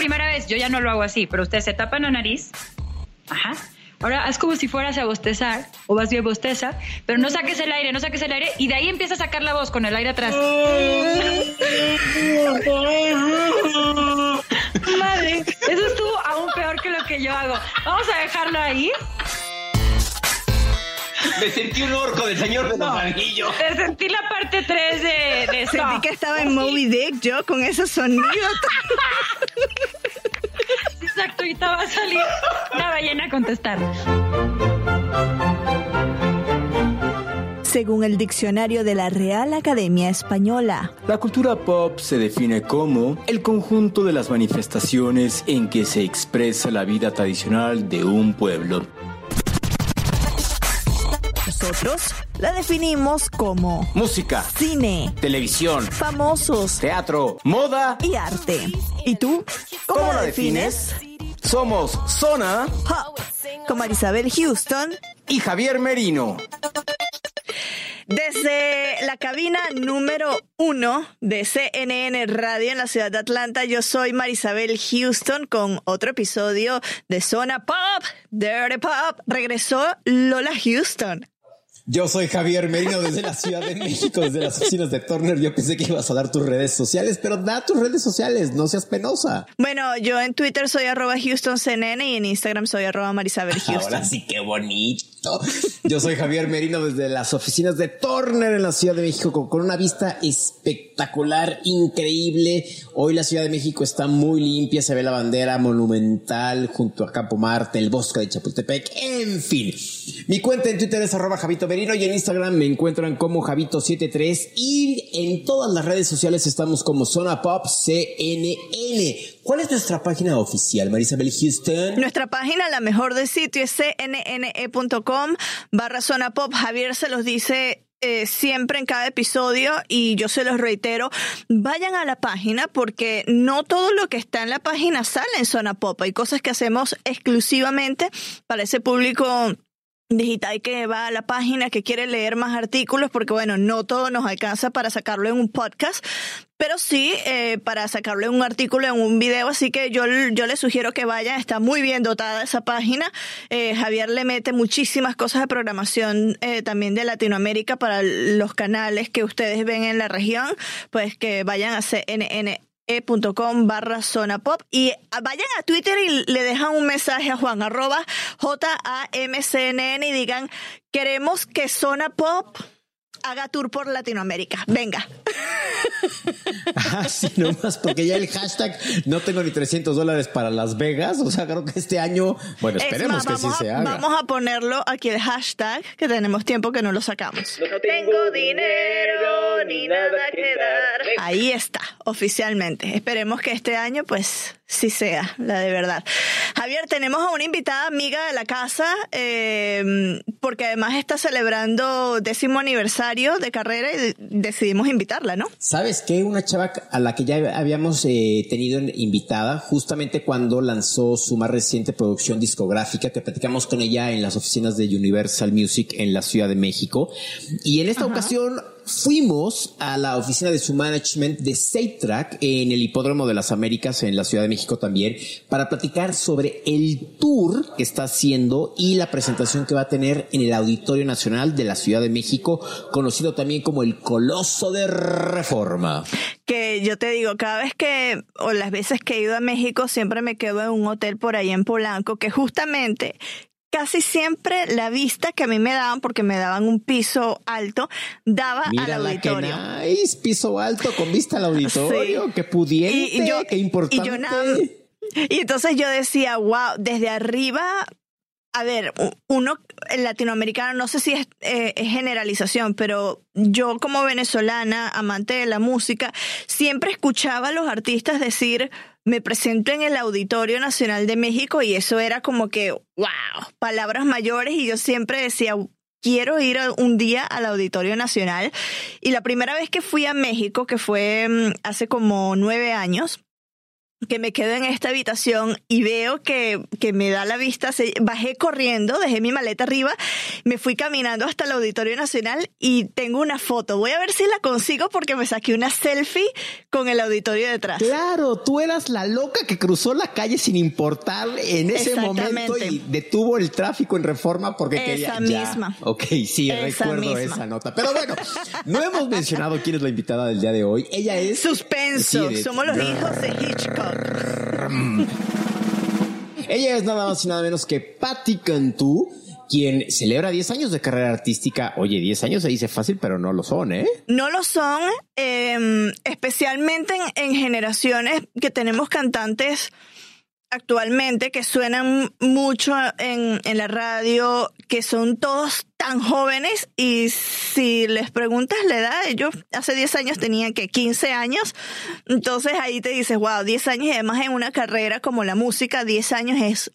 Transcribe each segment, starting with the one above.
primera vez. Yo ya no lo hago así, pero usted se tapa la nariz. Ajá. Ahora es como si fueras a bostezar, o vas bien bosteza, pero no saques el aire, no saques el aire, y de ahí empieza a sacar la voz con el aire atrás. Madre, eso estuvo aún peor que lo que yo hago. Vamos a dejarlo ahí. Me sentí un orco del señor de los anillos. Te sentí la parte 3 de, de Sentí que estaba en Moby Dick yo con ese sonido. Exacto, ahorita va a salir una ballena a contestar. Según el diccionario de la Real Academia Española, La cultura pop se define como el conjunto de las manifestaciones en que se expresa la vida tradicional de un pueblo. Nosotros la definimos como Música, cine, televisión, famosos teatro, moda. y arte. ¿Y tú? ¿Cómo, ¿Cómo la defines? Somos Zona Pop, con Marisabel Houston y Javier Merino. Desde la cabina número uno de CNN Radio en la ciudad de Atlanta, yo soy Marisabel Houston con otro episodio de Zona Pop, Dirty Pop. Regresó Lola Houston. Yo soy Javier Merino desde la Ciudad de México, desde las oficinas de Turner. Yo pensé que ibas a dar tus redes sociales, pero da tus redes sociales, no seas penosa. Bueno, yo en Twitter soy arroba HoustonCNN y en Instagram soy arroba Marisabel Houston. Ahora sí, qué bonito. Yo soy Javier Merino desde las oficinas de Turner en la Ciudad de México con, con una vista espectacular, increíble. Hoy la Ciudad de México está muy limpia, se ve la bandera monumental junto a Campo Marte, el bosque de Chapultepec, en fin. Mi cuenta en Twitter es arroba Javito Merino y en Instagram me encuentran como Javito73 y en todas las redes sociales estamos como Zona Pop CNN. ¿Cuál es nuestra página oficial, Marisabel Houston? Nuestra página, la mejor del sitio, es cnne.com barra zona pop. Javier se los dice eh, siempre en cada episodio y yo se los reitero, vayan a la página porque no todo lo que está en la página sale en zona pop. Hay cosas que hacemos exclusivamente para ese público digital que va a la página, que quiere leer más artículos, porque bueno, no todo nos alcanza para sacarlo en un podcast, pero sí eh, para sacarlo en un artículo, en un video, así que yo, yo les sugiero que vayan, está muy bien dotada esa página. Eh, Javier le mete muchísimas cosas de programación eh, también de Latinoamérica para los canales que ustedes ven en la región, pues que vayan a CNN e.com barra zona pop. Y vayan a Twitter y le dejan un mensaje a Juan arroba J-A-M-C-N-N y digan queremos que zona pop haga tour por Latinoamérica. Venga. Así Ah, nomás, porque ya el hashtag no tengo ni 300 dólares para Las Vegas. O sea, creo que este año, bueno, Es esperemos más, que sí vamos se a, haga. Vamos a ponerlo aquí el hashtag, que tenemos tiempo que no lo sacamos. No tengo dinero ni nada que dar. Ahí está, oficialmente. Esperemos que este año, pues, sí sea la de verdad. Javier, tenemos a una invitada amiga de la casa, eh, porque además está celebrando décimo aniversario de carrera y decidimos invitarla, ¿no? ¿Sabes qué? Una chava a la que ya habíamos eh, tenido invitada justamente cuando lanzó su más reciente producción discográfica, que platicamos con ella en las oficinas de Universal Music en la Ciudad de México. Y en esta ocasión fuimos a la oficina de su management de Track en el Hipódromo de las Américas en la Ciudad de México también para platicar sobre el tour que está haciendo y la presentación que va a tener en el Auditorio Nacional de la Ciudad de México, conocido también como el Coloso de Reforma. que yo te digo, cada vez que, o las veces que he ido a México, siempre me quedo en un hotel por ahí en Polanco, que justamente casi siempre la vista que a mí me daban, porque me daban un piso alto, daba Mira al la que auditorio. nice, piso alto con vista al auditorio, Sí. qué pudiente, Y- y yo- qué importante. y yo nada- Y entonces yo decía, wow, desde arriba a ver, uno el latinoamericano, no sé si es, eh, es, generalización, pero yo como venezolana, amante de la música, siempre escuchaba a los artistas decir, me presento en el Auditorio Nacional de México y eso era como que, wow, palabras mayores y yo siempre decía, quiero ir un día al Auditorio Nacional. Y la primera vez que fui a México, que fue mm, hace como nueve años, que me quedo en esta habitación y veo que, que me da la vista, bajé corriendo, dejé mi maleta arriba, me fui caminando hasta el Auditorio Nacional y tengo una foto. Voy a ver si la consigo porque me saqué una selfie con el auditorio detrás. Claro, tú eras la loca que cruzó la calle sin importar en ese momento y detuvo el tráfico en reforma porque esa quería. Esa misma. Ok, sí, recuerdo esa nota. Pero bueno, no hemos mencionado quién es la invitada del día de hoy. Ella es. Suspenso. Somos los hijos de Hitchcock. Ella es nada más y nada menos que Patti Cantú, quien celebra 10 años de carrera artística. Oye, 10 años se dice fácil, pero no lo son, ¿eh? No lo son, em, especialmente en, generaciones que tenemos cantantes actualmente que suenan mucho en, en la radio, que son todos tan jóvenes y si les preguntas la edad, ellos hace 10 años tenían que 15 años, entonces ahí te dices, wow, 10 años y además en una carrera como la música, 10 años es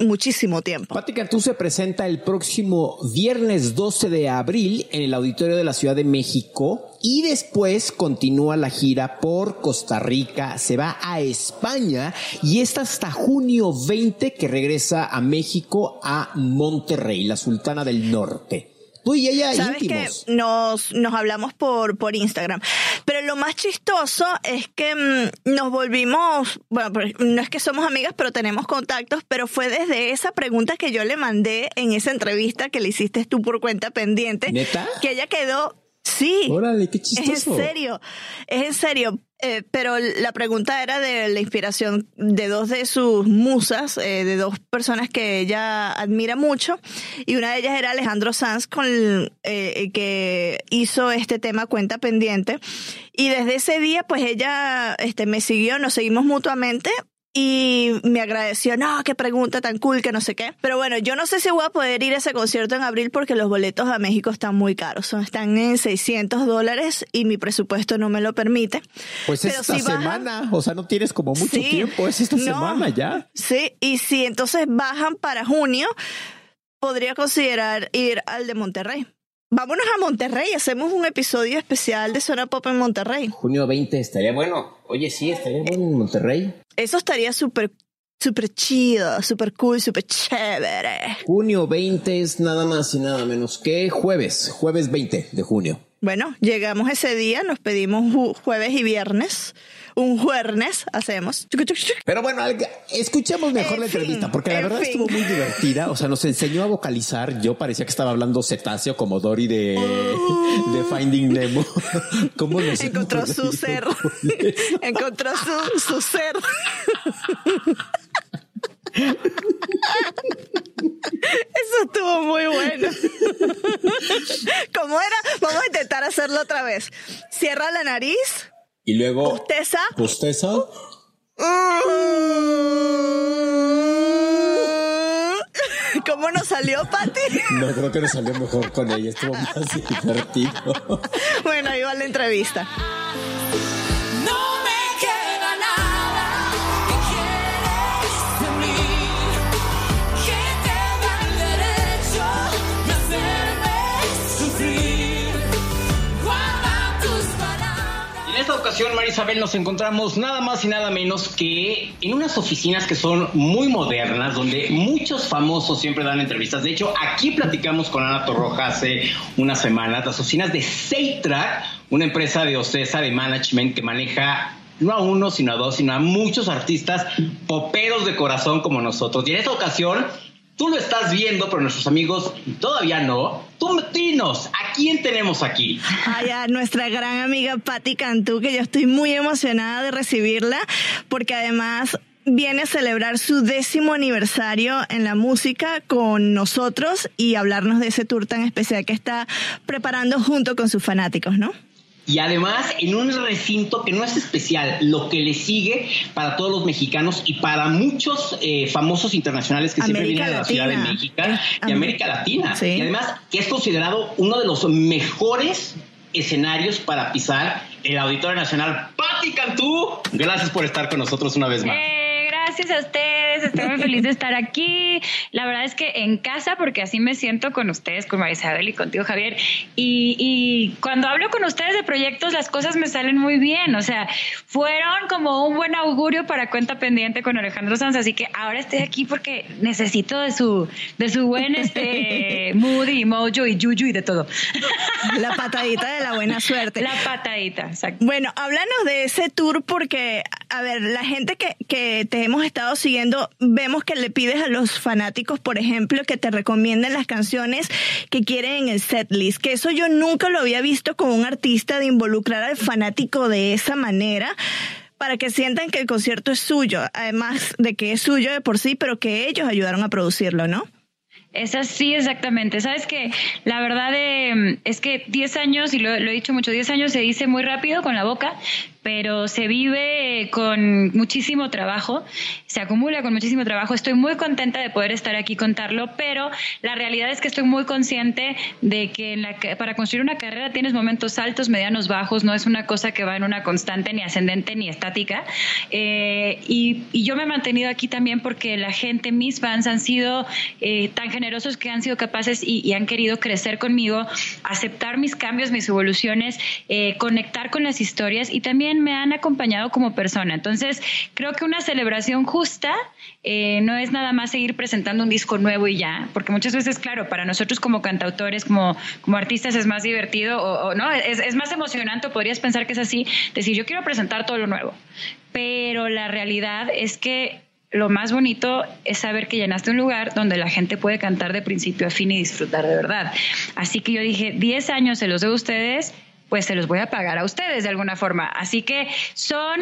muchísimo tiempo. Pati Cantú se presenta el próximo viernes 12 de abril en el Auditorio de la Ciudad de México y después continúa la gira por Costa Rica, se va a España y está hasta junio 20 que regresa a México a Monterrey, la Sultana del Norte. Tú y ella ¿Sabes íntimos. Que nos, nos hablamos por, por Instagram. Pero lo más chistoso es que mm, nos volvimos, bueno, pues, no es que somos amigas, pero tenemos contactos, pero fue desde esa pregunta que yo le mandé en esa entrevista que le hiciste tú por cuenta pendiente. ¿Neta? Que ella quedó Sí. Órale, qué chistoso. Es en serio, es en serio. Eh, pero la pregunta era de la inspiración de dos de sus musas, eh, de dos personas que ella admira mucho, y una de ellas era Alejandro Sanz, con eh, que hizo este tema Cuenta Pendiente. Y desde ese día, pues ella este, me siguió, nos seguimos mutuamente y me agradeció, no, qué pregunta tan cool, que no sé qué. Pero bueno, yo no sé si voy a poder ir a ese concierto en abril porque los boletos a México están muy caros. Están en 600 dólares y mi presupuesto no me lo permite. Pues es esta semana, o sea, no tienes como mucho tiempo, es esta semana ya. Sí, y si entonces bajan para junio, podría considerar ir al de Monterrey. Vámonos a Monterrey, hacemos un episodio especial de Zona Pop en Monterrey. Junio 20 estaría bueno. Oye, sí, estaría bueno en Monterrey. Eso estaría súper súper chido, súper cool, súper chévere. Junio 20 es nada más y nada menos que jueves, jueves 20 de junio. Bueno, llegamos ese día, nos pedimos jueves y viernes un jueves hacemos. Pero bueno, escuchemos mejor la entrevista, porque la verdad estuvo muy divertida. O sea, nos enseñó a vocalizar. Yo parecía que estaba hablando cetáceo como Dory de, de Finding Nemo. ¿Cómo nos encontró su ser? encontró su, su ser. Eso estuvo muy bueno. ¿Cómo era? Vamos a intentar hacerlo otra vez. Cierra la nariz. Y luego. ¿Usteza? ¿Usteza? ¿Cómo nos salió, Pati? No, creo que nos salió mejor con ella. Estuvo más divertido. Bueno, ahí va la entrevista. Ocasión, Marisabel, nos encontramos nada más y nada menos que en unas oficinas que son muy modernas, donde muchos famosos siempre dan entrevistas. De hecho, aquí platicamos con Ana Torroja hace unas semanas, las oficinas de Seitrack, una empresa de Ocesa de management que maneja no a uno, sino a dos, sino a muchos artistas poperos de corazón como nosotros. Y en esta ocasión Tú lo estás viendo, pero nuestros amigos todavía no. Tú dinos, ¿a quién tenemos aquí? Ay, a nuestra gran amiga Patti Cantú, que yo estoy muy emocionada de recibirla, porque además viene a celebrar su décimo aniversario en la música con nosotros y hablarnos de ese tour tan especial que está preparando junto con sus fanáticos, ¿no? Y además en un recinto que no es especial, lo que le sigue para todos los mexicanos y para muchos eh, famosos internacionales que siempre vienen a la Ciudad de México y América Latina. Y además que es considerado uno de los mejores escenarios para pisar el Auditorio Nacional. Pati Cantú, gracias por estar con nosotros una vez más. Eh, gracias a ustedes, estoy muy feliz de estar aquí. La verdad es que en casa, porque así me siento con ustedes, con Marisabel y contigo, Javier. Y, cuando hablo con ustedes de proyectos, las cosas me salen muy bien. O sea, fueron como un buen augurio para cuenta pendiente con Alejandro Sanz. Así que ahora estoy aquí porque necesito de su, de su buen este, mood y mojo y yuyu y de todo. La patadita de la buena suerte. La patadita, exacto. Bueno, háblanos de ese tour porque, a ver, la gente que, que te hemos estado siguiendo, vemos que le pides a los fanáticos, por ejemplo, que te recomienden las canciones que quieren en el setlist, que eso yo nunca lo había visto con un artista de involucrar al fanático de esa manera para que sientan que el concierto es suyo, además de que es suyo de por sí, pero que ellos ayudaron a producirlo, ¿no? Es así exactamente. Sabes que la verdad eh, es que 10 años, y lo, lo, he dicho mucho, 10 años se dice muy rápido con la boca, pero se vive con muchísimo trabajo, se acumula con muchísimo trabajo. Estoy muy contenta de poder estar aquí y contarlo, pero la realidad es que estoy muy consciente de que en la, para construir una carrera tienes momentos altos, medianos, bajos, no es una cosa que va en una constante, ni ascendente, ni estática. Eh, y, yo me he mantenido aquí también porque la gente, mis fans, han sido eh, tan generosos que han sido capaces y, han querido crecer conmigo, aceptar mis cambios, mis evoluciones, eh, conectar con las historias y también me han acompañado como persona. Entonces, creo que una celebración justa eh, no es nada más seguir presentando un disco nuevo y ya, porque muchas veces, claro, para nosotros como cantautores, como, como artistas es más divertido o, no, es, más emocionante, podrías pensar que es así, decir, yo quiero presentar todo lo nuevo. Pero la realidad es que lo más bonito es saber que llenaste un lugar donde la gente puede cantar de principio a fin y disfrutar de verdad. Así que yo dije, 10 años se los de ustedes pues se los voy a pagar a ustedes de alguna forma. Así que son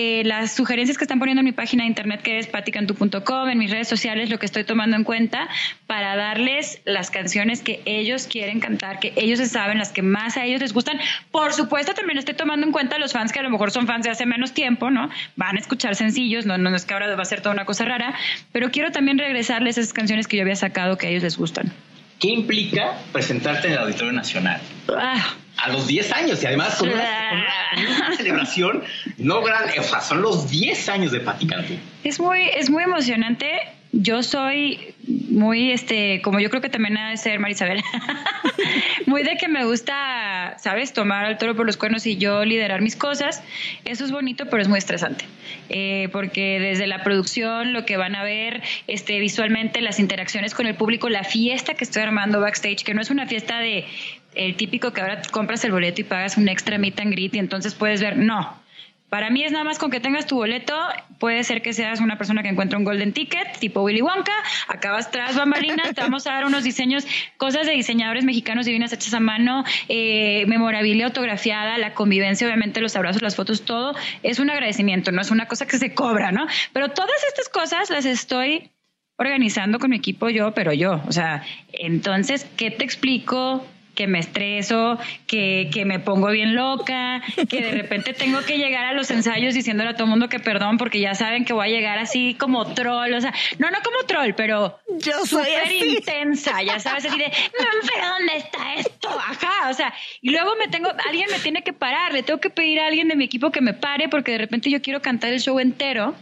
eh, las sugerencias que están poniendo en mi página de internet que es paticantu.com, en mis redes sociales, lo que estoy tomando en cuenta para darles las canciones que ellos quieren cantar, que ellos saben, las que más a ellos les gustan. Por supuesto, también estoy tomando en cuenta los fans que a lo mejor son fans de hace menos tiempo, ¿no? Van a escuchar sencillos, no, no es que ahora va a ser toda una cosa rara, pero quiero también regresarles esas canciones que yo había sacado que a ellos les gustan. ¿Qué implica presentarte en el Auditorio Nacional? Ah. A los 10 años y además con una, celebración no grande, o sea, son los 10 años de Pati Es muy, es muy emocionante yo soy muy, este, como yo creo que también ha de ser Marisabel, muy de que me gusta, ¿sabes?, tomar al toro por los cuernos y yo liderar mis cosas. Eso es bonito, pero es muy estresante. Eh, porque desde la producción, lo que van a ver este, visualmente, las interacciones con el público, la fiesta que estoy armando backstage, que no es una fiesta de el típico que ahora compras el boleto y pagas un extra meet and greet y entonces puedes ver, no para mí es nada más con que tengas tu boleto, puede ser que seas una persona que encuentra un golden ticket, tipo Willy Wonka, acabas tras bambalinas, te vamos a dar unos diseños, cosas de diseñadores mexicanos divinas hechas a mano, eh, memorabilia autografiada, la convivencia, obviamente los abrazos, las fotos, todo es un agradecimiento, no es una cosa que se cobra, ¿no? Pero todas estas cosas las estoy organizando con mi equipo yo, pero yo, o sea, entonces, ¿qué te explico? Que me estreso, que, que me pongo bien loca, que de repente tengo que llegar a los ensayos diciéndole a todo el mundo que perdón porque ya saben que voy a llegar así como troll, o sea, no, no como troll, pero yo súper intensa, ya sabes, así de, pero ¿dónde está esto? Ajá, o sea, y luego me tengo, alguien me tiene que parar, le tengo que pedir a alguien de mi equipo que me pare porque de repente yo quiero cantar el show entero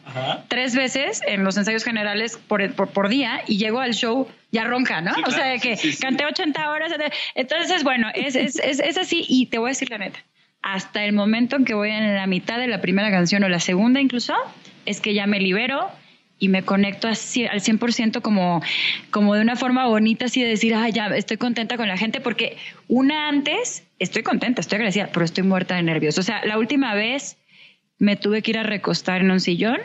tres veces en los ensayos generales por, por, por día y llego al show ya ronca, ¿no? o sea, que canté 80 horas. Entonces, bueno, es, es, es, así y te voy a decir la neta. Hasta el momento en que voy en la mitad de la primera canción o la segunda incluso, es que ya me libero y me conecto así, al 100% como, como de una forma bonita, así de decir, ah, ya estoy contenta con la gente, porque una antes, estoy contenta, estoy agradecida, pero estoy muerta de nervios. O sea, la última vez me tuve que ir a recostar en un sillón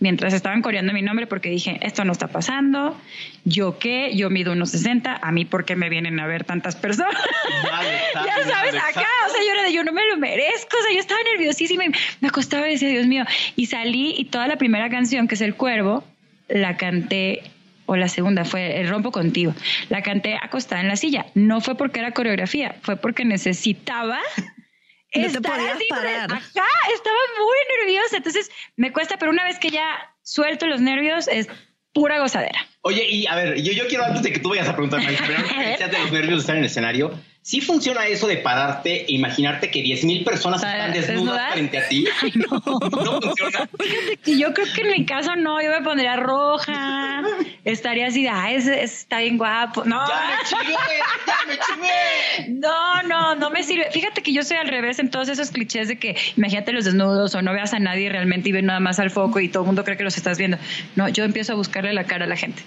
mientras estaban coreando mi nombre porque dije, esto no está pasando, yo qué, yo mido unos 60, a mí por qué me vienen a ver tantas personas. ya sabes, acá, o sea, yo era de, yo no me lo merezco, o sea, yo estaba nerviosísima y me acostaba y decía, Dios mío, y salí y toda la primera canción, que es El Cuervo, la canté o la segunda fue El rompo contigo. La canté acostada en la silla. No fue porque era coreografía, fue porque necesitaba No te podías parar. Ajá, estaba muy nerviosa. Entonces me cuesta, pero una vez que ya suelto los nervios es pura gozadera. Oye, y a ver, yo, yo quiero antes de que tú vayas a preguntar, Marisa, pero antes de los nervios de estar en el escenario, ¿sí funciona eso de pararte e imaginarte que 10 mil personas Ah, están desnudas, frente a ti? no. funciona. Fíjate que yo creo que en mi caso no, yo me pondría roja, estaría así de, ay, ese- ese está bien guapo. No, ¡Ya me chingué! ¡Ya me chingué! no, no, no me sirve. Fíjate que yo soy al revés en todos esos clichés de que imagínate los desnudos o no veas a nadie realmente y ves nada más al foco y todo el mundo cree que los estás viendo. No, yo empiezo a buscarle la cara a la gente.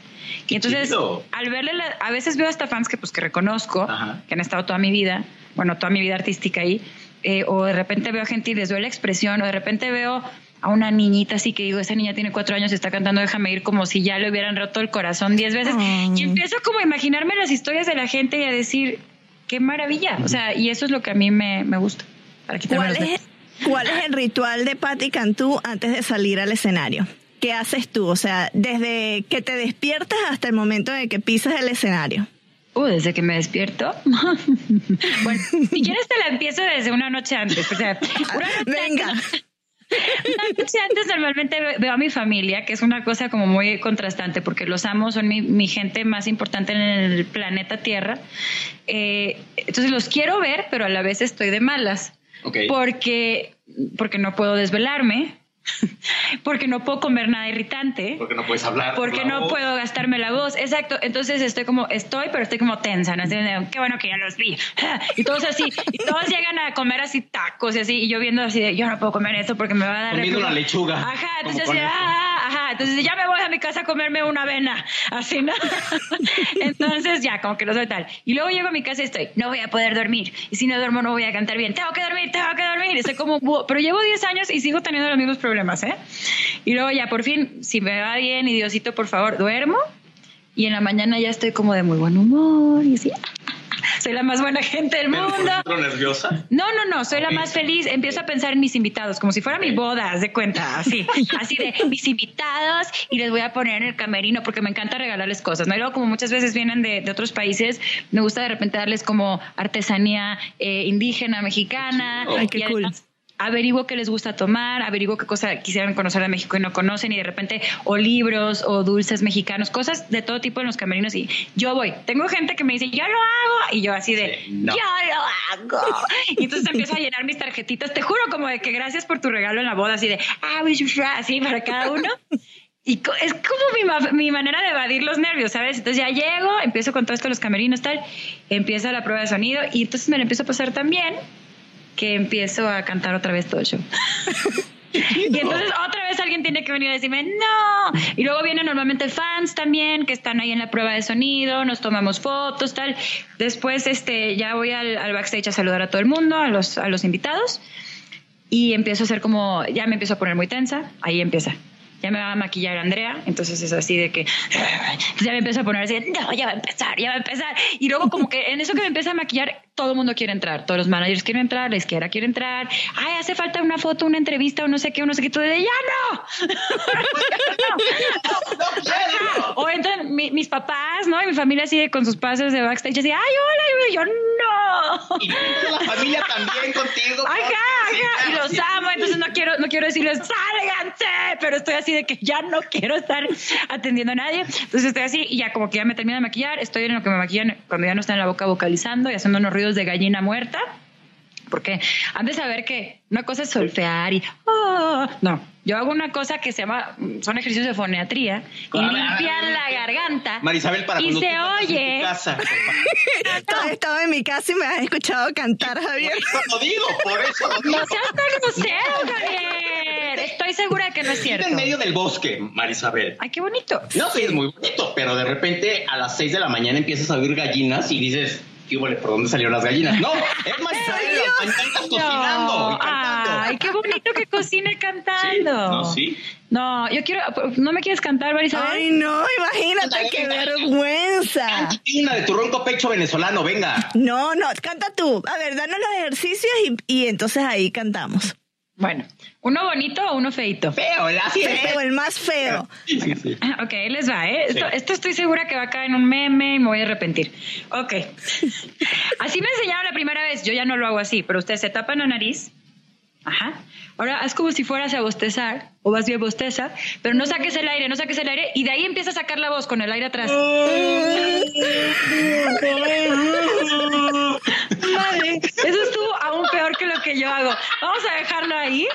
Y entonces, al verle, la- a veces veo hasta fans que pues que reconozco, Ajá. que han estado toda mi vida, bueno, toda mi vida artística ahí, eh, o de repente veo gente y les veo la expresión, o de repente veo a una niñita así que digo, esa niña tiene cuatro años y está cantando Déjame ir como si ya le hubieran roto el corazón diez veces. Y empiezo como a imaginarme las historias de la gente y a decir, qué maravilla. O sea, y eso es lo que a mí me, me gusta. Para quitarme ¿Cuál es, ¿Cuál es el ritual de Patti Cantú antes de salir al escenario? ¿Qué haces tú? O sea, desde que te despiertas hasta el momento en que pisas el escenario. Uh, desde que me despierto. bueno, si quieres te la empiezo desde una noche antes. O sea, una noche Venga. antes- una noche antes normalmente ve- veo a mi familia, que es una cosa como muy contrastante, porque los amo, son mi, mi gente más importante en el planeta Tierra. Eh, entonces los quiero ver, pero a la vez estoy de malas. Ok. Porque, porque no puedo desvelarme, porque no puedo comer nada irritante. Porque no puedes hablar. por Porque la no voz. puedo gastarme la voz. Exacto. Entonces estoy como, estoy, pero estoy como tensa. ¿no? Así Qué bueno que ya los vi. Y todos así. Y todos llegan a comer así tacos y así. Y yo viendo así de, yo no puedo comer eso porque me va a dar. Comiendo reflujo". una lechuga. Ajá. Entonces, así, esto. ah, ajá. Entonces ya me voy a mi casa a comerme una avena. Así, ¿no? Entonces ya, como que lo soy tal. Y luego llego a mi casa y estoy, no voy a poder dormir. Y si no duermo, no voy a cantar bien. Tengo que dormir, tengo que dormir. Estoy como, pero llevo 10 años y sigo teniendo los mismos problemas, ¿eh? Y luego ya por fin, si me va bien y Diosito, por favor, duermo. Y en la mañana ya estoy como de muy buen humor y así. Soy la más buena gente del ¿Pero por mundo. nerviosa? No, no, no, soy la más feliz. Empiezo a pensar en mis invitados, como si fuera mi boda, haz de cuenta, así, así de mis invitados y les voy a poner en el camerino porque me encanta regalarles cosas, ¿no? Y luego como muchas veces vienen de, de otros países, me gusta de repente darles como artesanía eh, indígena, mexicana. Ay, qué y cool. además Averiguo qué les gusta tomar, averiguo qué cosa quisieran conocer de México y no conocen, y de repente, o libros, o dulces mexicanos, cosas de todo tipo en los camerinos. Y yo voy. Tengo gente que me dice, yo lo hago, y yo así de, Sí, no. yo lo hago. Y entonces empiezo a llenar mis tarjetitas, te juro, como de que gracias por tu regalo en la boda, así de, ah, wish you sure", así para cada uno. Y es como mi, mi manera de evadir los nervios, ¿sabes? Entonces ya llego, empiezo con todo esto los camerinos, tal, empieza la prueba de sonido y entonces me lo empiezo a pasar también que empiezo a cantar otra vez todo el show. Y entonces otra vez alguien tiene que venir a decirme no. Y luego vienen normalmente fans también que están ahí en la prueba de sonido, nos tomamos fotos, tal. Después este, ya voy al, al backstage a saludar a todo el mundo, a los, a los invitados. Y empiezo a hacer como, ya me empiezo a poner muy tensa, ahí empieza. Ya me va a maquillar Andrea, entonces es así de que entonces ya me empiezo a poner así, no, ya va a empezar, ya va a empezar. Y luego como que en eso que me empieza a maquillar, todo el mundo quiere entrar, todos los managers quieren entrar, la izquierda quiere entrar, ay, hace falta una foto, una entrevista o no sé qué, o no sé qué, todo de, ya no. O entran mi- mis papás, ¿no? Y mi familia así de con sus pases de backstage, así, ay, hola, y yo no. Y toda la familia también contigo. Ajá, ajá, y los amo, entonces no quiero, no quiero decirles, sálganse, pero estoy así de que ya no quiero estar atendiendo a nadie. Entonces estoy así y ya como que ya me termino de maquillar, estoy en lo que me maquillan cuando ya no está en la boca vocalizando y haciendo unos ruidos de gallina muerta. Porque han de saber que una cosa es solfear y oh, no, yo hago una cosa que se llama, son ejercicios de foneatría y ver, limpian la garganta. Marisabel, para y se tú cantas en tu oye. casa. Tú has estado en mi casa y me has escuchado cantar, Javier. Por eso lo digo, por eso lo digo. No seas tan grosero, Javier. Estoy segura de que no es cierto. en medio del bosque, Marisabel. Ay, qué bonito. No, sí, es muy bonito, pero de repente a las 6 de la mañana empiezas a oír gallinas y dices, ¿Por dónde salieron las gallinas? No, es Marisabel mañanas cocinando y cantando. Ay, qué bonito que cocine cantando. no, sí. No, yo quiero, ¿no me quieres cantar, Marisabel? Ay, no, imagínate qué vergüenza. Cántate una de tu ronco pecho venezolano, venga. No, no, canta tú. A ver, danos los ejercicios y, y entonces ahí cantamos. Bueno, ¿uno bonito o uno feito? Feo, es. Feo, el más feo. Sí, sí, sí. Ok, ahí les va, ¿eh? Esto, Sí. esto estoy segura que va a caer en un meme y me voy a arrepentir. Ok. Así me enseñaron la primera vez. Yo ya no lo hago así, pero ustedes se tapan la nariz. Ajá. Ahora haz como si fueras a bostezar, o vas bien bosteza, pero no saques el aire, no saques el aire, y de ahí empieza a sacar la voz con el aire atrás. Madre, eso estuvo lo que yo hago. Vamos a dejarlo ahí.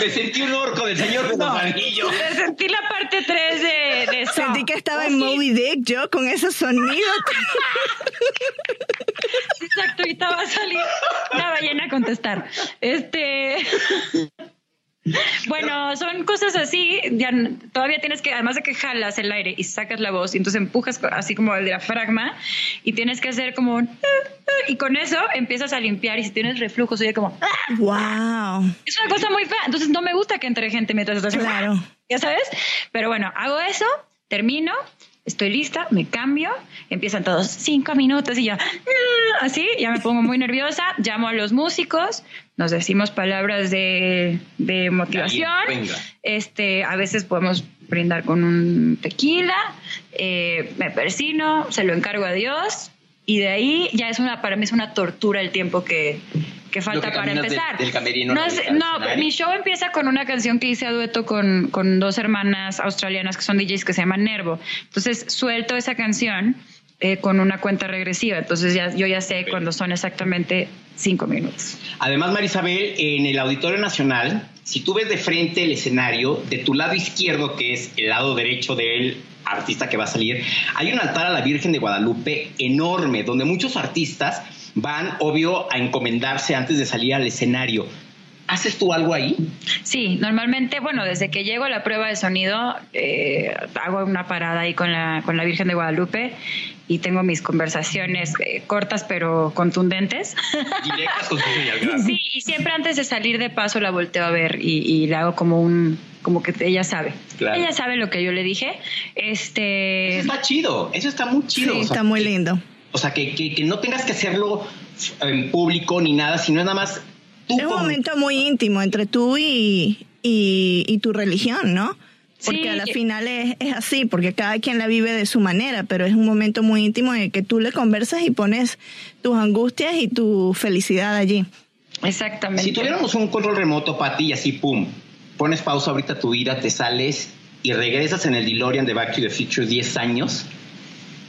Me sentí un orco del señor de los anillos. Me sentí la parte 3 de, de Saw. Sentí que estaba en Moby Dick yo con ese sonido. Exacto, ahorita va a salir una ballena a contestar. Este. Bueno, son cosas así, ya todavía tienes que, además de que jalas el aire y sacas la voz, y entonces empujas así como el diafragma, y tienes que hacer como, un, y con eso empiezas a limpiar, y si tienes reflujo, soy como, wow. es una cosa muy fea, entonces no me gusta que entre gente mientras estás Claro. ya sabes, pero bueno, hago eso, termino, estoy lista, me cambio, empiezan todos cinco minutos y ya, "Mm", así, ya me pongo muy nerviosa, llamo a los músicos, nos decimos palabras de, de motivación, venga. este, a veces podemos brindar con un tequila, eh, me persino, se lo encargo a Dios y de ahí ya es una, para mí es una tortura el tiempo que, que falta que para caminas del- empezar. del camerino no, es- no, mi show empieza con una canción que hice a dueto con, con dos hermanas australianas que son DJs que se llaman Nervo. Entonces suelto esa canción eh, con una cuenta regresiva. Entonces ya, yo ya sé cuando son exactamente cinco minutos. Además, Marisabel, en el Auditorio Nacional, si tú ves de frente el escenario, de tu lado izquierdo, que es el lado derecho del artista que va a salir, hay un altar a la Virgen de Guadalupe enorme, donde muchos artistas van, obvio, a encomendarse antes de salir al escenario. ¿Haces tú algo ahí? Sí, normalmente, bueno, desde que llego a la prueba de sonido, eh, hago una parada ahí con la, con la Virgen de Guadalupe y tengo mis conversaciones eh, cortas pero contundentes. Directas con. Sí, y siempre antes de salir de paso la volteo a ver y, y le hago como un, como que ella sabe. Claro. Ella sabe lo que yo le dije. Este, Eso está chido, eso está muy chido. Sí, o sea, está muy que- lindo. O sea, que, que- que no tengas que hacerlo en público ni nada, sino es nada más tú Es un como- momento muy íntimo entre tú y, y, y tu religión, ¿no? Porque Sí. a la final es, es así, porque cada quien la vive de su manera, pero es un momento muy íntimo en el que tú le conversas y pones tus angustias y tu felicidad allí. exactamente. Si tuviéramos un control remoto, Pati, y así, pum, pones pausa ahorita tu vida, te sales y regresas en el DeLorean de Back to the Future 10 años,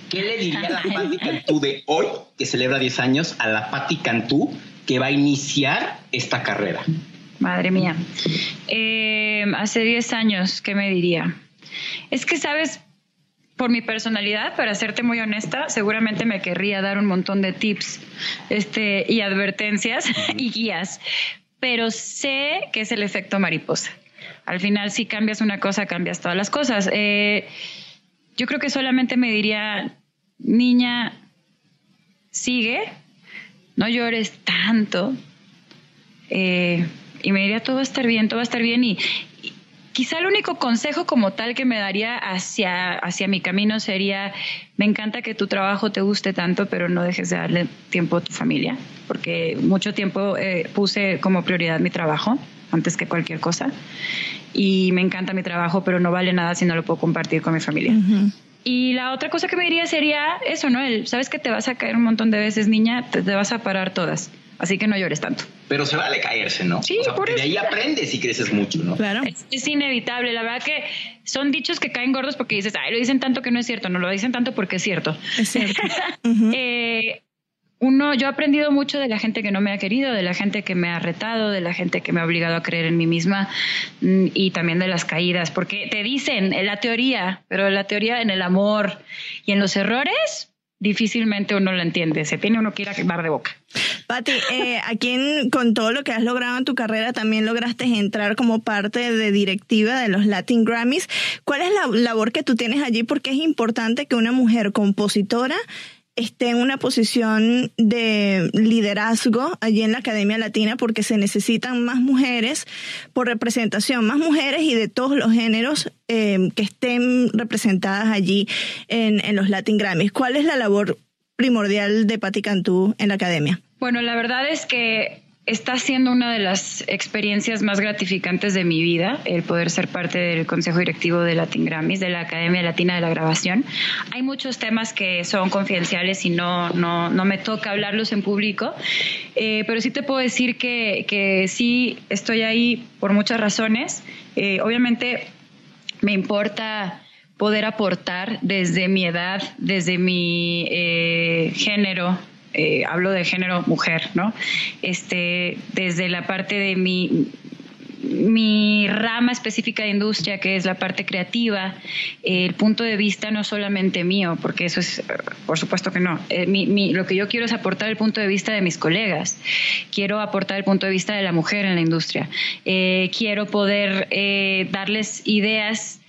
¿qué le diría la Pati Cantú de hoy, que celebra 10 años, a la Pati Cantú que va a iniciar esta carrera? Madre mía. Eh, hace 10 años, ¿qué me diría? Es que, ¿sabes? Por mi personalidad, para serte muy honesta, seguramente me querría dar un montón de tips este, y advertencias y guías, pero sé que es el efecto mariposa. Al final, si cambias una cosa, cambias todas las cosas. Eh, yo creo que solamente me diría, niña, sigue, no llores tanto, eh, y me diría todo va a estar bien, todo va a estar bien y, y quizá el único consejo como tal que me daría hacia, hacia mi camino sería, me encanta que tu trabajo te guste tanto, pero no dejes de darle tiempo a tu familia, porque mucho tiempo eh, puse como prioridad mi trabajo antes que cualquier cosa y me encanta mi trabajo, pero no vale nada si no lo puedo compartir con mi familia. Y la otra cosa que me diría sería eso, ¿no? El, sabes que te vas a caer un montón de veces, niña, te, te vas a parar todas. Así que no llores tanto. Pero se vale caerse, ¿no? Sí, O sea, por porque de ahí eso. aprendes y creces mucho, ¿no? Claro. Es, es inevitable. La verdad que son dichos que caen gordos porque dices, ay, lo dicen tanto que no es cierto. No lo dicen tanto porque es cierto. Es cierto. Eh, uno, yo he aprendido mucho de la gente que no me ha querido, de la gente que me ha retado, de la gente que me ha obligado a creer en mí misma mm, y también de las caídas, porque te dicen en la teoría, pero la teoría en el amor y en los errores difícilmente uno la entiende, se tiene uno que ir a quemar de boca. Pati, eh, aquí en- con todo lo que has logrado en tu carrera, también lograste entrar como parte de directiva de los Latin Grammys. ¿Cuál es la labor que tú tienes allí? Porque es importante que una mujer compositora esté en una posición de liderazgo allí en la Academia Latina porque se necesitan más mujeres por representación, más mujeres y de todos los géneros eh, que estén representadas allí en, en los Latin Grammys. ¿Cuál es la labor primordial de Patti Cantú en la Academia? Bueno, la verdad es que está siendo una de las experiencias más gratificantes de mi vida, el poder ser parte del Consejo Directivo de Latin Grammys, de la Academia Latina de la Grabación. Hay muchos temas que son confidenciales y no, no, no me toca hablarlos en público, eh, pero sí te puedo decir que, que, sí estoy ahí por muchas razones. Eh, obviamente me importa poder aportar desde mi edad, desde mi eh, género, eh, hablo de género mujer, ¿no? Este, desde la parte de mi, mi rama específica de industria, que es la parte creativa, el punto de vista no solamente mío, porque eso es, por supuesto que no. Eh, lo que yo quiero es aportar el punto de vista de mis colegas. Quiero aportar el punto de vista de la mujer en la industria. Eh, quiero poder darles ideas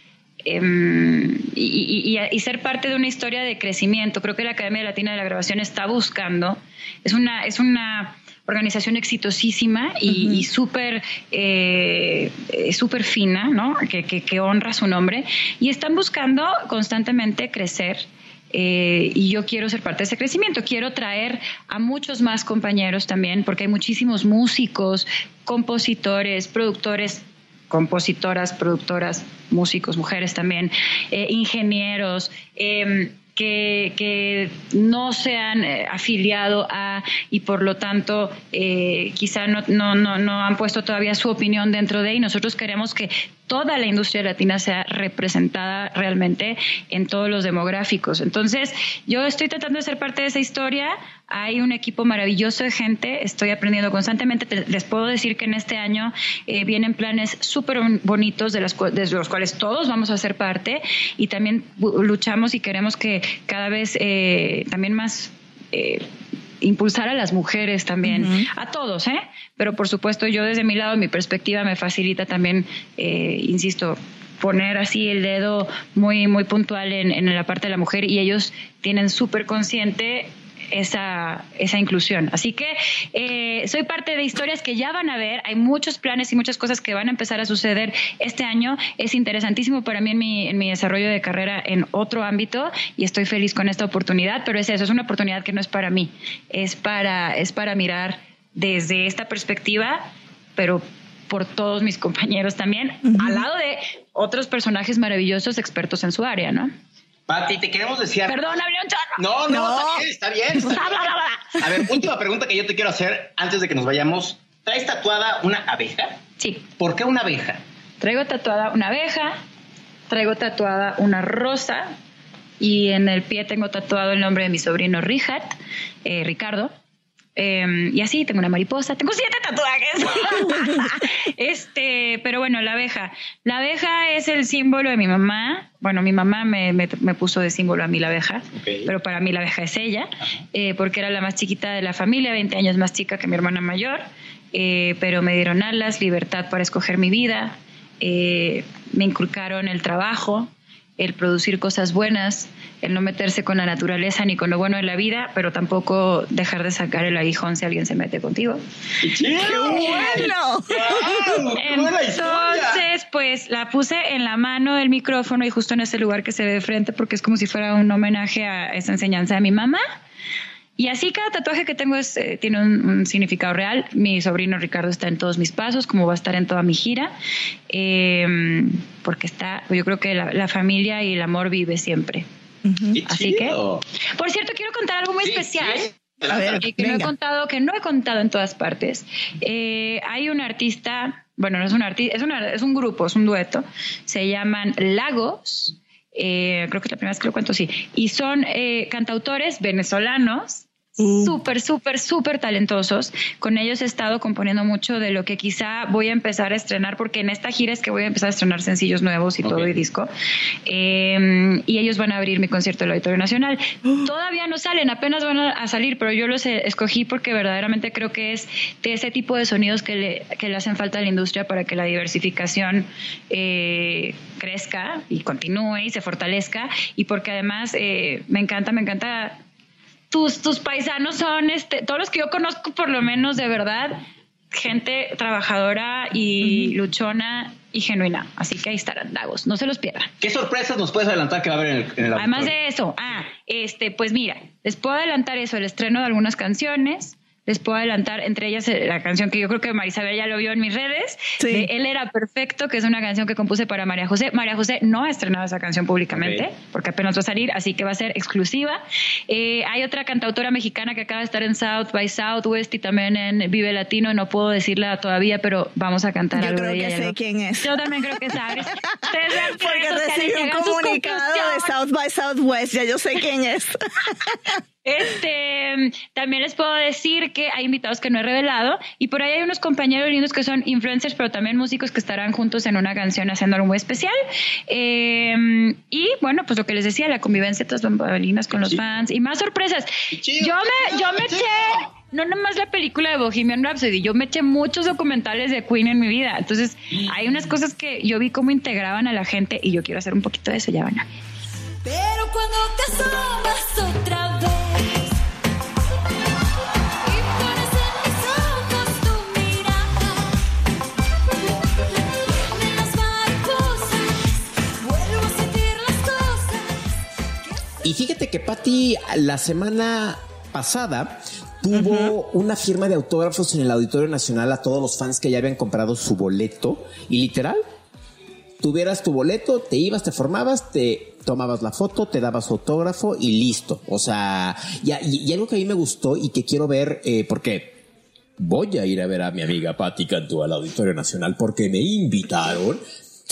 Em, y, ser parte de una historia de crecimiento. Creo que la Academia Latina de la Grabación está buscando, es una, es una organización exitosísima y, súper eh, súper fina, ¿no? Que, honra su nombre, y están buscando constantemente crecer. Eh, y yo quiero ser parte de ese crecimiento. Quiero traer a muchos más compañeros también, porque hay muchísimos músicos, compositores, productores compositoras, productoras, músicos, mujeres también, eh, ingenieros. Em, que, que, no se han eh, afiliado a y por lo tanto eh, quizá no, no, no, no, han puesto todavía su opinión dentro de y nosotros queremos que toda la industria latina sea representada realmente en todos los demográficos. Entonces, yo estoy tratando de ser parte de esa historia. Hay un equipo maravilloso de gente, estoy aprendiendo constantemente. Les puedo decir que en este año eh, vienen planes súper bonitos de, los cuales todos vamos a ser parte y también luchamos y queremos que cada vez eh, también más... Eh, impulsar a las mujeres también, a todos, ¿eh? Pero por supuesto yo desde mi lado, mi perspectiva me facilita también, eh, insisto, poner así el dedo muy, muy puntual en, en la parte de la mujer y ellos tienen súper consciente esa, esa inclusión. Así que eh, soy parte de historias que ya van a ver, hay muchos planes y muchas cosas que van a empezar a suceder este año. Es interesantísimo para mí en mi, en mi desarrollo de carrera en otro ámbito y estoy feliz con esta oportunidad, pero es eso, es una oportunidad que no es para mí, es para, es para mirar desde esta perspectiva, pero por todos mis compañeros también, al lado de otros personajes maravillosos expertos en su área, ¿no? Pati, te queremos decir. Perdón, hablé un chorro. No, no, está bien, está bien. A ver, última pregunta que yo te quiero hacer antes de que nos vayamos. ¿Traes tatuada una abeja? Sí. ¿Por qué una abeja? Traigo tatuada una abeja, traigo tatuada una rosa y en el pie tengo tatuado el nombre de mi sobrino Richard, eh, Ricardo. Em, y así, tengo una mariposa, tengo siete tatuajes. este, pero bueno, la abeja. La abeja es el símbolo de mi mamá. Bueno, mi mamá me, me, puso de símbolo a mí la abeja, pero para mí la abeja es ella, eh, porque era la más chiquita de la familia, 20 años más chica que mi hermana mayor, eh, pero me dieron alas, libertad para escoger mi vida, eh, me inculcaron el trabajo, el producir cosas buenas, el no meterse con la naturaleza ni con lo bueno de la vida, pero tampoco dejar de sacar el aguijón si alguien se mete contigo. ¡Qué bueno! Entonces, pues la puse en la mano del micrófono y justo en ese lugar que se ve de frente porque es como si fuera un homenaje a esa enseñanza de mi mamá. Y así cada tatuaje que tengo es, eh, tiene un, significado real. Mi sobrino Ricardo está en todos mis pasos, como va a estar en toda mi gira, em, porque está, yo creo que la, familia y el amor vive siempre. Así que, por cierto, quiero contar algo muy especial. A ver, que no he contado, que no he contado en todas partes. Eh, hay un artista, bueno, no es un artista, es, es un grupo, es un dueto. Se llaman Lagos. Eh, creo que es la primera vez que lo cuento, sí. Y son eh, cantautores venezolanos Mm. Súper, súper, súper talentosos. Con ellos he estado componiendo mucho de lo que quizá voy a empezar a estrenar, porque en esta gira es que voy a empezar a estrenar sencillos nuevos y todo y disco. Em, y ellos van a abrir mi concierto del Auditorio Nacional. Todavía no salen, apenas van a, salir, pero yo los escogí porque verdaderamente creo que es de ese tipo de sonidos que le, que le hacen falta a la industria para que la diversificación eh, crezca y continúe y se fortalezca. Y porque además eh, me encanta, me encanta tus, tus paisanos son, este, todos los que yo conozco por lo menos de verdad, gente trabajadora y luchona y genuina. Así que ahí estarán Dagos, no se los pierdan. ¿Qué sorpresas nos puedes adelantar que va a haber en el, en Además de eso, ah, este, pues mira, les puedo adelantar eso, el estreno de algunas canciones, les puedo adelantar, entre ellas eh, la canción que yo creo que Marisabel ya lo vio en mis redes, de Él era perfecto, que es una canción que compuse para María José. María José no ha estrenado esa canción públicamente, porque apenas va a salir, así que va a ser exclusiva. Eh, hay otra cantautora mexicana que acaba de estar en South by Southwest y también en Vive Latino, no puedo decirla todavía, pero vamos a cantar yo algo creo de que ella. sé quién es. Yo también creo que sabes. porque recibí un comunicado de South by Southwest, ya yo sé quién es. Este, también les puedo decir que hay invitados que no he revelado y por ahí hay unos compañeros lindos que son influencers, pero también músicos que estarán juntos en una canción haciendo algo muy especial. Eh, y bueno, pues lo que les decía, la convivencia tras bambalinas con los fans y más sorpresas. Yo me, yo me eché no nomás la película de Bohemian Rhapsody, yo me eché muchos documentales de Queen en mi vida. Entonces, hay unas cosas que yo vi cómo integraban a la gente y yo quiero hacer un poquito de eso, ya van a ver. Pero cuando te asomas Y fíjate que Patty la semana pasada tuvo una firma de autógrafos en el Auditorio Nacional a todos los fans que ya habían comprado su boleto y literal tuvieras tu boleto, te ibas, te formabas, te tomabas la foto, te dabas autógrafo y listo. O sea, y, y- y algo que a mí me gustó y que quiero ver, eh, porque voy a ir a ver a mi amiga Patti Cantú al Auditorio Nacional porque me invitaron.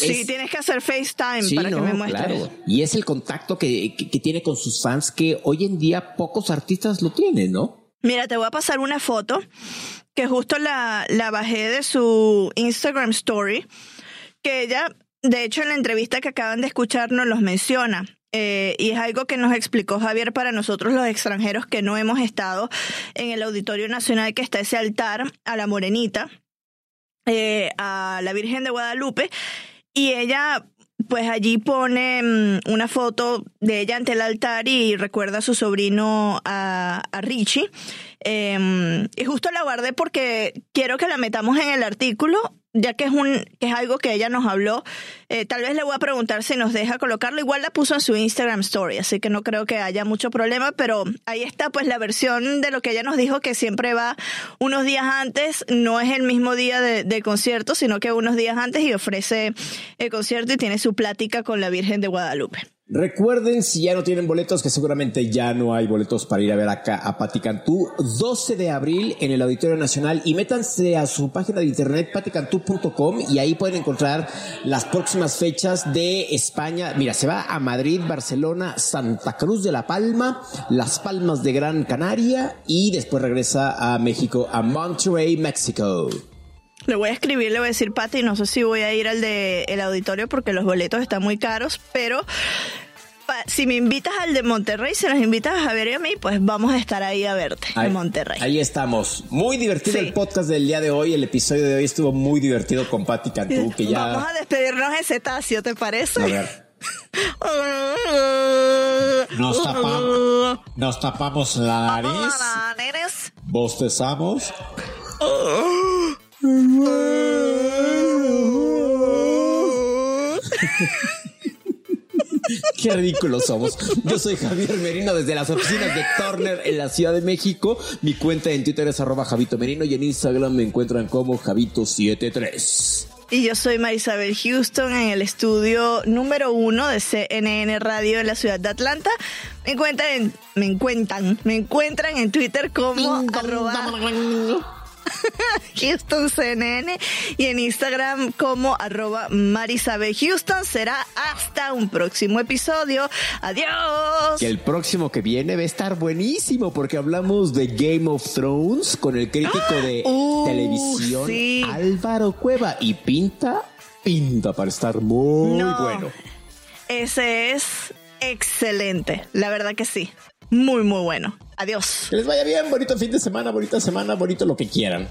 Sí, Es- tienes que hacer FaceTime Sí, para no, que me muestres. claro. Y es el contacto que, que- que tiene con sus fans que hoy en día pocos artistas lo tienen, ¿no? Mira, te voy a pasar una foto que justo la, la bajé de su Instagram Story, que ella, de hecho, en la entrevista que acaban de escuchar nos los menciona. Eh, y es algo que nos explicó Javier para nosotros los extranjeros que no hemos estado en el Auditorio Nacional, que está ese altar a la Morenita, eh, a la Virgen de Guadalupe. Y ella, pues allí pone mm, una foto de ella ante el altar y recuerda a su sobrino, a, a Richie. Eh, y justo la guardé porque quiero que la metamos en el artículo, ya que es, un, que es algo que ella nos habló. Eh, tal vez le voy a preguntar si nos deja colocarlo. Igual la puso en su Instagram Story, así que no creo que haya mucho problema, pero ahí está pues la versión de lo que ella nos dijo, que siempre va unos días antes, no es el mismo día de, de concierto, sino que unos días antes y ofrece el concierto y tiene su plática con la Virgen de Guadalupe. Recuerden, si ya no tienen boletos, que seguramente ya no hay boletos para ir a ver acá a Pati Cantú, 12 de abril en el Auditorio Nacional y métanse a su página de internet paticantú.com y ahí pueden encontrar las próximas fechas de España. Mira, se va a Madrid, Barcelona, Santa Cruz de la Palma, Las Palmas de Gran Canaria y después regresa a México, a Monterrey, México. Le voy a escribir, le voy a decir, Pati, no sé si voy a ir al de el auditorio porque los boletos están muy caros, pero si me invitas al de Monterrey, si nos invitas a Javier y a mí, pues vamos a estar ahí a verte en Monterrey. Ahí estamos. Muy divertido Sí. el podcast del día de hoy. El episodio de hoy estuvo muy divertido con Pati Cantú, que ya. Vamos a despedirnos en cetáceo, ¿te parece? A ver. Nos tapamos, nos tapamos la nariz, bostezamos. Qué ridículos somos. Yo soy Javier Merino desde las oficinas de Turner en la Ciudad de México. Mi cuenta en Twitter es arroba Javito Merino y en Instagram me encuentran como Javito73. Y yo soy Marisabel Houston en el estudio número uno de CNN Radio en la ciudad de Atlanta. Me encuentran, en- me encuentran, me encuentran en Twitter como arroba Houston CNN y en Instagram como arroba Marisabel Houston. Será hasta un próximo episodio. Adiós. Que el próximo que viene va a estar buenísimo porque hablamos de Game of Thrones con el crítico de Uh, televisión sí. Álvaro Cueva y pinta, pinta para estar muy No. bueno. Ese es excelente. La verdad que sí. Muy, muy bueno. Adiós. Que les vaya bien, bonito fin de semana, bonita semana, bonito lo que quieran.